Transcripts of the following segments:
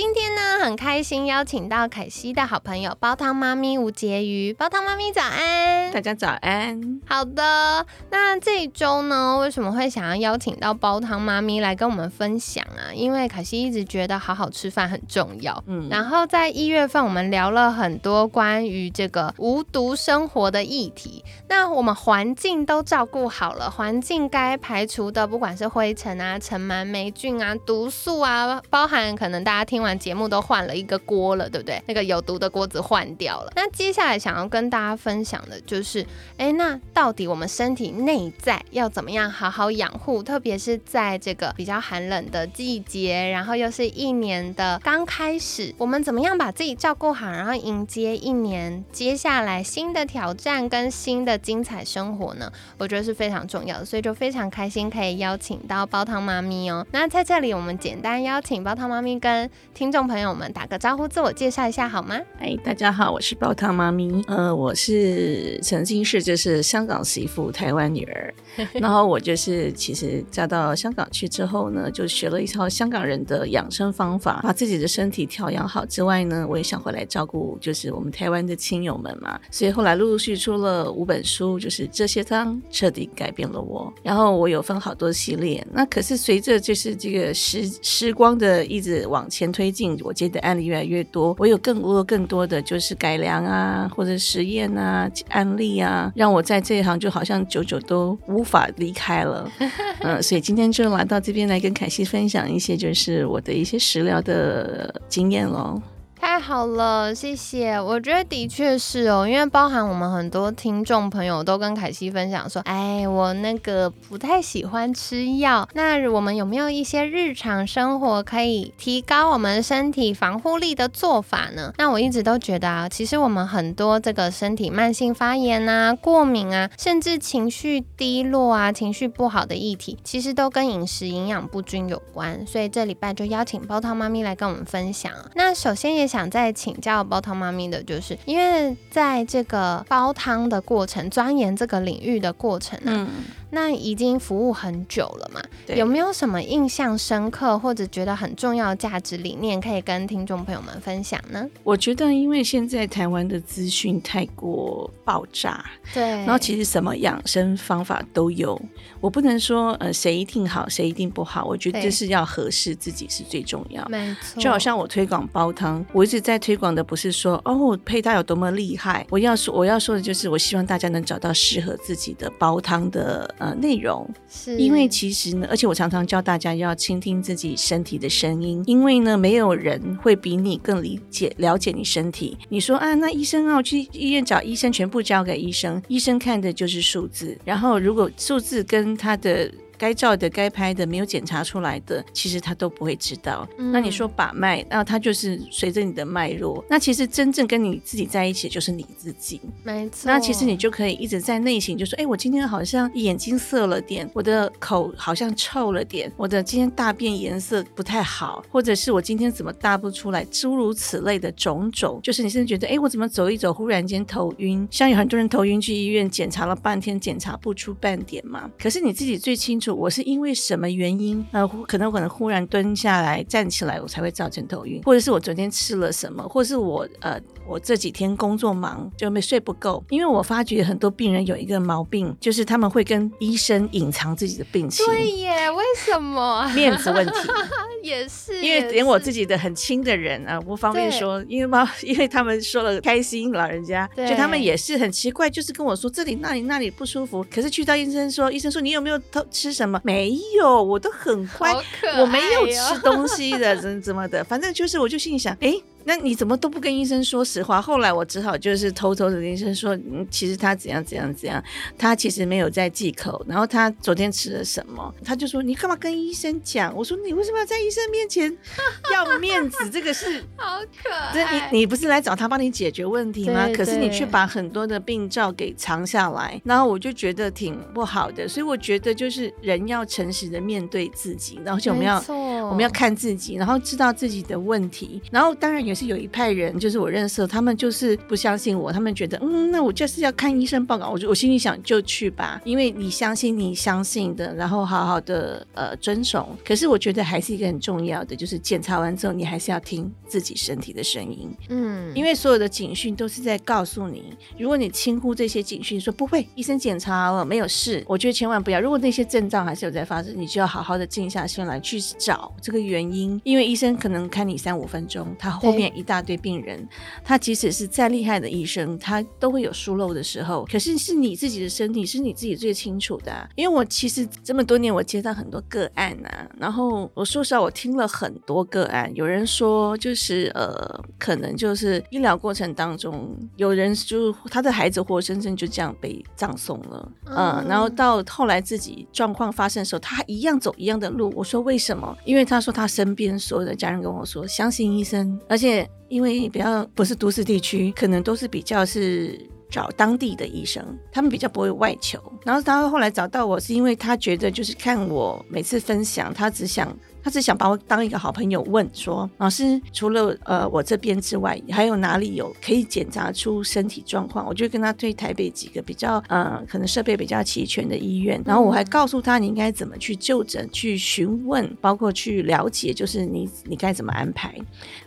今天呢，很开心邀请到凯西的好朋友煲汤妈咪吴婕妤。煲汤妈咪早安，大家早安。好的，那这一周呢，为什么会想要邀请到煲汤妈咪来跟我们分享啊？因为凯西一直觉得好好吃饭很重要。嗯，然后在一月份，我们聊了很多关于这个无毒生活的议题。那我们环境都照顾好了，环境该排除的，不管是灰尘啊、尘螨、霉菌啊、毒素啊，包含可能大家听完。节目都换了一个锅了，对不对？那个有毒的锅子换掉了。那接下来想要跟大家分享的就是，哎，那到底我们身体内在要怎么样好好养护？特别是在这个比较寒冷的季节，然后又是一年的刚开始，我们怎么样把自己照顾好，然后迎接一年接下来新的挑战跟新的精彩生活呢？我觉得是非常重要的，所以就非常开心可以邀请到煲汤妈咪哦。那在这里，我们简单邀请煲汤妈咪跟听众朋友们打个招呼，自我介绍一下好吗？哎，大家好，我是煲汤妈咪。呃，我是曾经是就是香港媳妇，台湾女儿。然后我就是其实嫁到香港去之后呢，就学了一套香港人的养生方法，把自己的身体调养好之外呢，我也想回来照顾就是我们台湾的亲友们嘛。所以后来陆陆续出了五本书，就是这些汤彻底改变了我。然后我有分好多系列，那可是随着就是这个时时光的一直往前推。近我接的案例越来越多，我有更多更多的就是改良啊，或者实验啊案例啊，让我在这一行就好像久久都无法离开了。嗯，所以今天就来到这边来跟凯西分享一些就是我的一些食疗的经验喽。太好了，谢谢。我觉得的确是哦，因为包含我们很多听众朋友都跟凯西分享说，哎，我那个不太喜欢吃药。那我们有没有一些日常生活可以提高我们身体防护力的做法呢？那我一直都觉得啊，其实我们很多这个身体慢性发炎啊、过敏啊，甚至情绪低落啊、情绪不好的议题，其实都跟饮食营养不均有关。所以这礼拜就邀请煲汤妈咪来跟我们分享。那首先也。想再请教煲汤妈咪的，就是因为在这个煲汤的过程、钻研这个领域的过程啊。那已经服务很久了嘛？有没有什么印象深刻或者觉得很重要的价值理念可以跟听众朋友们分享呢？我觉得，因为现在台湾的资讯太过爆炸，对，然后其实什么养生方法都有，我不能说呃谁一定好，谁一定不好。我觉得这是要合适自己是最重要。没错，就好像我推广煲汤，我一直在推广的不是说哦配搭有多么厉害，我要说我要说的就是我希望大家能找到适合自己的煲汤的。呃，内容是因为其实呢，而且我常常教大家要倾听自己身体的声音，因为呢，没有人会比你更理解、了解你身体。你说啊，那医生啊，我去医院找医生，全部交给医生，医生看的就是数字，然后如果数字跟他的。该照的、该拍的、没有检查出来的，其实他都不会知道。那你说把脉，那他就是随着你的脉络。那其实真正跟你自己在一起，就是你自己。没错。那其实你就可以一直在内心就说：哎，我今天好像眼睛涩了点，我的口好像臭了点，我的今天大便颜色不太好，或者是我今天怎么大不出来，诸如此类的种种，就是你甚至觉得：哎，我怎么走一走，忽然间头晕？像有很多人头晕去医院检查了半天，检查不出半点嘛。可是你自己最清楚。我是因为什么原因？呃，可能可能忽然蹲下来、站起来，我才会造成头晕，或者是我昨天吃了什么，或者是我呃。我这几天工作忙，就没睡不够。因为我发觉很多病人有一个毛病，就是他们会跟医生隐藏自己的病情。对耶，为什么？面子问题 也是。因为连我自己的很亲的人啊，不方便说，因为嘛，因为他们说了开心，老人家，就他们也是很奇怪，就是跟我说这里那里那里不舒服。可是去到医生说，医生说你有没有偷吃什么？没有，我都很乖，我没有吃东西的，怎怎么的？反正就是，我就心里想，哎。那你怎么都不跟医生说实话？后来我只好就是偷偷的跟医生说，嗯，其实他怎样怎样怎样，他其实没有在忌口，然后他昨天吃了什么？他就说你干嘛跟医生讲？我说你为什么要在医生面前 要面子？这个是 好可爱。你你不是来找他帮你解决问题吗？可是你却把很多的病灶给藏下来，然后我就觉得挺不好的。所以我觉得就是人要诚实的面对自己，然后就我们要我们要看自己，然后知道自己的问题。然后当然也是有一派人，就是我认识，他们就是不相信我，他们觉得嗯，那我就是要看医生报告。我就我心里想就去吧，因为你相信你相信的，然后好好的呃遵守。可是我觉得还是一个很重要的，就是检查完之后，你还是要听自己身体的声音。嗯，因为所有的警讯都是在告诉你，如果你轻忽这些警讯，说不会，医生检查了没有事，我觉得千万不要。如果那些症状还是有在发生，你就要好好的静下心来去找这个原因。因为医生可能看你三五分钟，他后面一大堆病人，他即使是再厉害的医生，他都会有疏漏的时候。可是是你自己的身体是你自己最清楚的。因为我其实这么多年，我接到很多个案啊，然后我说实话，我听了很多个案，有人说就是呃，可能就是医疗过程当中，有人就他的孩子活生生就这样被葬送了，嗯，然后到后来自己状况发生的时候，他一样走一样的路。我说为什么？因为他说他身边所有的家人跟我说，相信医生，而且因为比较不是都市地区，可能都是比较是。找当地的医生，他们比较不会外求。然后他后来找到我是因为他觉得就是看我每次分享，他只想他只想把我当一个好朋友问说，老师除了呃我这边之外，还有哪里有可以检查出身体状况？我就跟他推台北几个比较呃可能设备比较齐全的医院。然后我还告诉他你应该怎么去就诊、去询问，包括去了解，就是你你该怎么安排。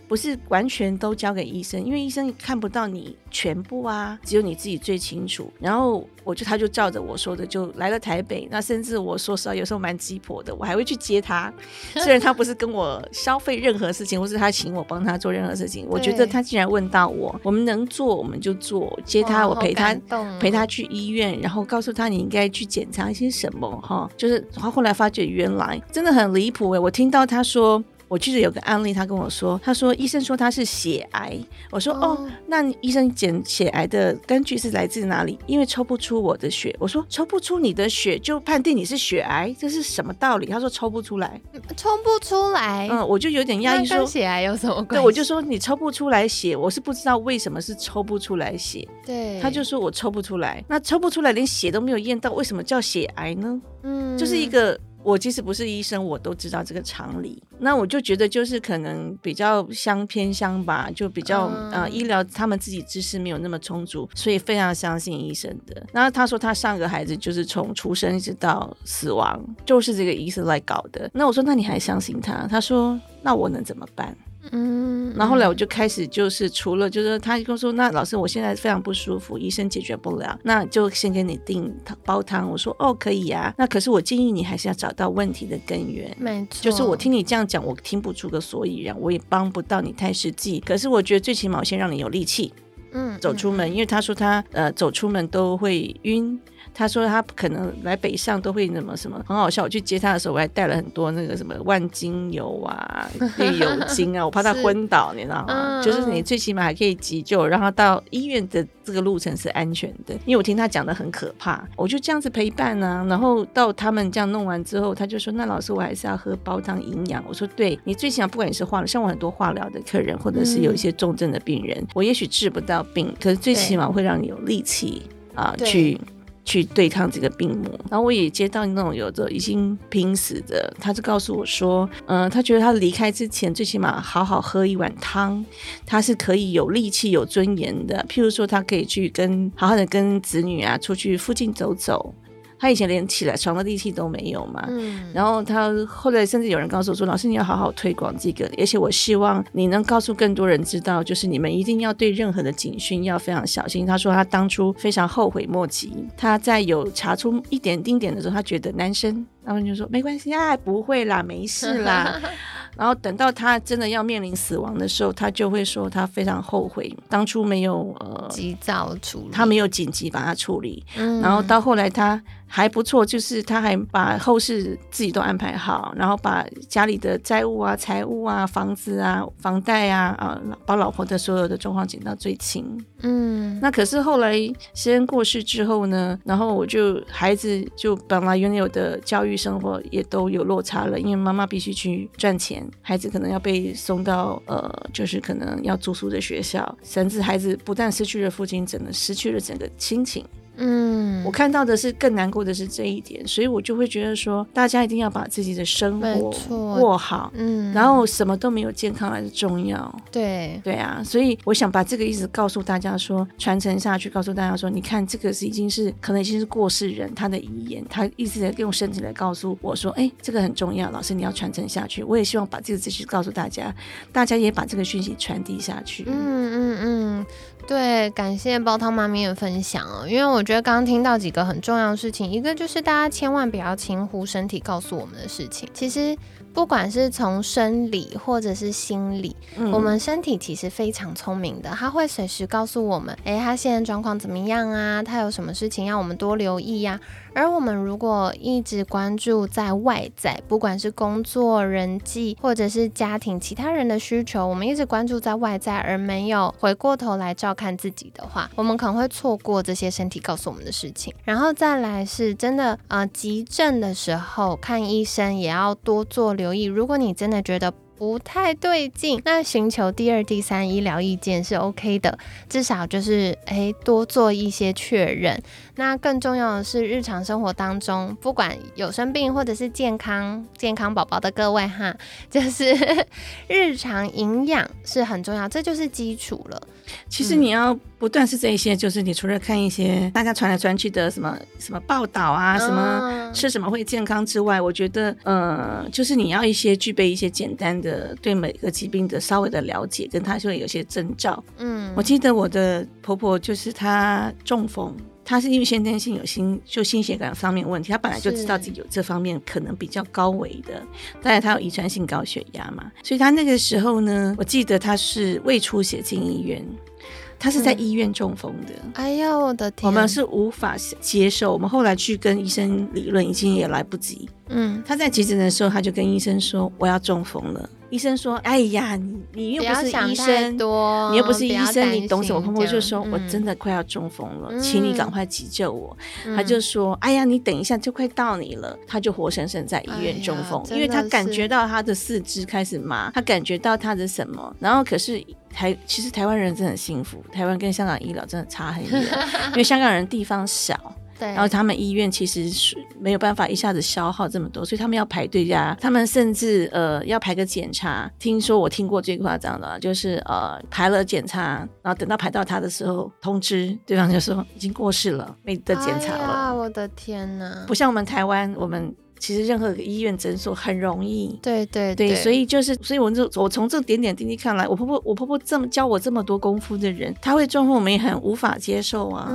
不是完全都交给医生，因为医生看不到你全部啊，只有你自己最清楚。然后我就他就照着我说的就来了台北，那甚至我说实话有时候蛮鸡婆的，我还会去接他。虽然他不是跟我消费任何事情，或是他请我帮他做任何事情，我觉得他既然问到我，我们能做我们就做，接他我陪他陪他去医院，然后告诉他你应该去检查一些什么哈，就是他后来发觉原来真的很离谱哎，我听到他说。我记得有个案例，他跟我说，他说医生说他是血癌。我说哦，那医生检血癌的根据是来自哪里？因为抽不出我的血。我说抽不出你的血就判定你是血癌，这是什么道理？他说抽不出来，抽不出来。嗯，我就有点压抑，说血癌有什么关系？对，我就说你抽不出来血，我是不知道为什么是抽不出来血。对，他就说我抽不出来，那抽不出来连血都没有验到，为什么叫血癌呢？嗯，就是一个。我即使不是医生，我都知道这个常理。那我就觉得，就是可能比较相偏相吧，就比较呃，医疗他们自己知识没有那么充足，所以非常相信医生的。然后他说他上个孩子就是从出生一直到死亡，就是这个医生来搞的。那我说那你还相信他？他说那我能怎么办？嗯，然后后来我就开始就是除了就是他跟我说，那老师我现在非常不舒服，医生解决不了，那就先给你订煲汤。我说哦可以啊，那可是我建议你还是要找到问题的根源。没错，就是我听你这样讲，我听不出个所以然，我也帮不到你太实际。可是我觉得最起码我先让你有力气，嗯，走出门，因为他说他呃走出门都会晕。他说他可能来北上都会什么什么很好笑。我去接他的时候，我还带了很多那个什么万金油啊、绿油精啊，我怕他昏倒，你知道吗？就是你最起码还可以急救，让他到医院的这个路程是安全的。因为我听他讲的很可怕，我就这样子陪伴啊。然后到他们这样弄完之后，他就说：“那老师，我还是要喝煲汤营养。”我说：“对你最起码不管你是化疗，像我很多化疗的客人，或者是有一些重症的病人，我也许治不到病，可是最起码会让你有力气啊去。”去对抗这个病魔，然后我也接到那种有着已经濒死的，他就告诉我说，嗯，他觉得他离开之前，最起码好好喝一碗汤，他是可以有力气、有尊严的。譬如说，他可以去跟好好的跟子女啊出去附近走走。他以前连起来床的力气都没有嘛，嗯，然后他后来甚至有人告诉我说：“老师，你要好好推广这个，而且我希望你能告诉更多人知道，就是你们一定要对任何的警讯要非常小心。”他说他当初非常后悔莫及，他在有查出一点丁点的时候，他觉得男生，他们就说没关系啊，不会啦，没事啦。然后等到他真的要面临死亡的时候，他就会说他非常后悔当初没有呃及早处理，他没有紧急把它处理，然后到后来他。还不错，就是他还把后事自己都安排好，然后把家里的债务啊、财务啊、房子啊、房贷啊啊，把老婆的所有的状况减到最轻。嗯，那可是后来先生过世之后呢，然后我就孩子就本来原有的教育生活也都有落差了，因为妈妈必须去赚钱，孩子可能要被送到呃，就是可能要住宿的学校，甚至孩子不但失去了父亲，整个失去了整个亲情。嗯，我看到的是更难过的是这一点，所以我就会觉得说，大家一定要把自己的生活过好，嗯，然后什么都没有健康来的重要，对。对啊，所以我想把这个意思告诉大家说，传承下去，告诉大家说，你看这个是已经是可能已经是过世人他的遗言，他一直在用身体来告诉我说，哎，这个很重要，老师你要传承下去，我也希望把这个资讯告诉大家，大家也把这个讯息传递下去，嗯嗯嗯。对，感谢煲汤妈咪的分享哦，因为我觉得刚刚听到几个很重要的事情，一个就是大家千万不要轻忽身体告诉我们的事情，其实。不管是从生理或者是心理，我们身体其实非常聪明的，它会随时告诉我们，哎，他现在状况怎么样啊？他有什么事情要我们多留意呀？而我们如果一直关注在外在，不管是工作、人际或者是家庭其他人的需求，我们一直关注在外在，而没有回过头来照看自己的话，我们可能会错过这些身体告诉我们的事情。然后再来是真的，呃，急症的时候看医生也要多做。留意，如果你真的觉得不太对劲，那寻求第二、第三医疗意见是 OK 的，至少就是诶多做一些确认。那更重要的是，日常生活当中，不管有生病或者是健康健康宝宝的各位哈，就是日常营养是很重要，这就是基础了。其实你要不断是这一些，就是你除了看一些大家传来传去的什么什么报道啊，什么吃什么会健康之外，我觉得呃，就是你要一些具备一些简单的对每个疾病的稍微的了解，跟他说有些征兆。嗯，我记得我的婆婆就是她中风。他是因为先天性有心就心血管方面问题，他本来就知道自己有这方面可能比较高危的，当然他有遗传性高血压嘛，所以他那个时候呢，我记得他是胃出血进医院，他是在医院中风的。哎呀，我的天！我们是无法接受，我们后来去跟医生理论，已经也来不及。嗯，他在急诊的时候，他就跟医生说：“我要中风了。”医生说：“哎呀，你你又不是医生，你又不是医生，你懂什么？”婆婆就说：“我真的快要中风了，请你赶快急救我。”他就说：“哎呀，你等一下就快到你了。”他就活生生在医院中风，因为他感觉到他的四肢开始麻，他感觉到他的什么，然后可是台其实台湾人真的很幸福，台湾跟香港医疗真的差很远，因为香港人地方小。然后他们医院其实是没有办法一下子消耗这么多，所以他们要排队呀。他们甚至呃要排个检查，听说我听过最夸张的，就是呃排了检查，然后等到排到他的时候，通知对方就说已经过世了，没得检查了。我的天哪！不像我们台湾，我们。其实任何医院诊所很容易，对对对，所以就是，所以我就我从这点点滴滴看来，我婆婆我婆婆这么教我这么多功夫的人，她会中风，我们也很无法接受啊，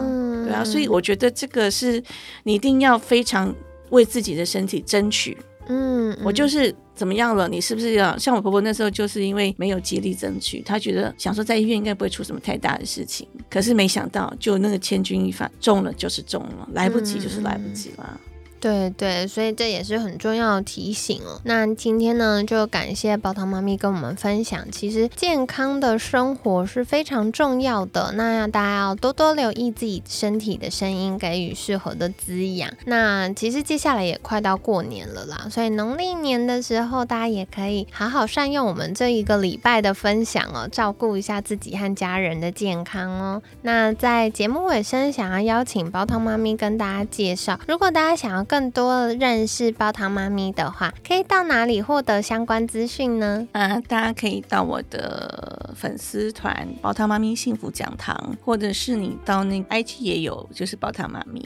对啊，所以我觉得这个是你一定要非常为自己的身体争取。嗯，我就是怎么样了？你是不是要像我婆婆那时候，就是因为没有极力争取，她觉得想说在医院应该不会出什么太大的事情，可是没想到就那个千钧一发，中了就是中了，来不及就是来不及了。对对，所以这也是很重要的提醒哦。那今天呢，就感谢煲汤妈咪跟我们分享，其实健康的生活是非常重要的。那大家要多多留意自己身体的声音，给予适合的滋养。那其实接下来也快到过年了啦，所以农历年的时候，大家也可以好好善用我们这一个礼拜的分享哦，照顾一下自己和家人的健康哦。那在节目尾声，想要邀请煲汤妈咪跟大家介绍，如果大家想要更多认识煲糖妈咪的话，可以到哪里获得相关资讯呢？啊，大家可以到我的粉丝团煲糖妈咪幸福讲堂，或者是你到那 IG 也有，就是煲糖妈咪，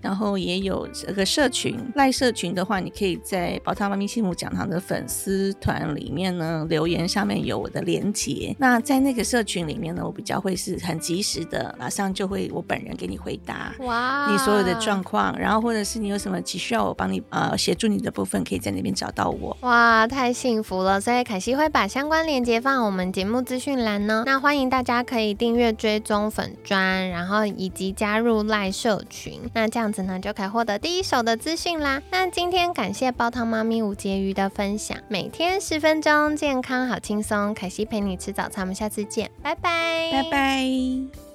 然后也有这个社群赖社群的话，你可以在煲糖妈咪幸福讲堂的粉丝团里面呢留言，上面有我的连接。那在那个社群里面呢，我比较会是很及时的，马上就会我本人给你回答哇你所有的状况，然后或者是你有什么。么急需要我帮你呃协助你的部分，可以在那边找到我。哇，太幸福了！所以凯西会把相关链接放我们节目资讯栏呢。那欢迎大家可以订阅追踪粉砖，然后以及加入赖社群。那这样子呢，就可以获得第一手的资讯啦。那今天感谢煲汤妈咪吴婕妤的分享，每天十分钟，健康好轻松。凯西陪你吃早餐，我们下次见，拜拜，拜拜。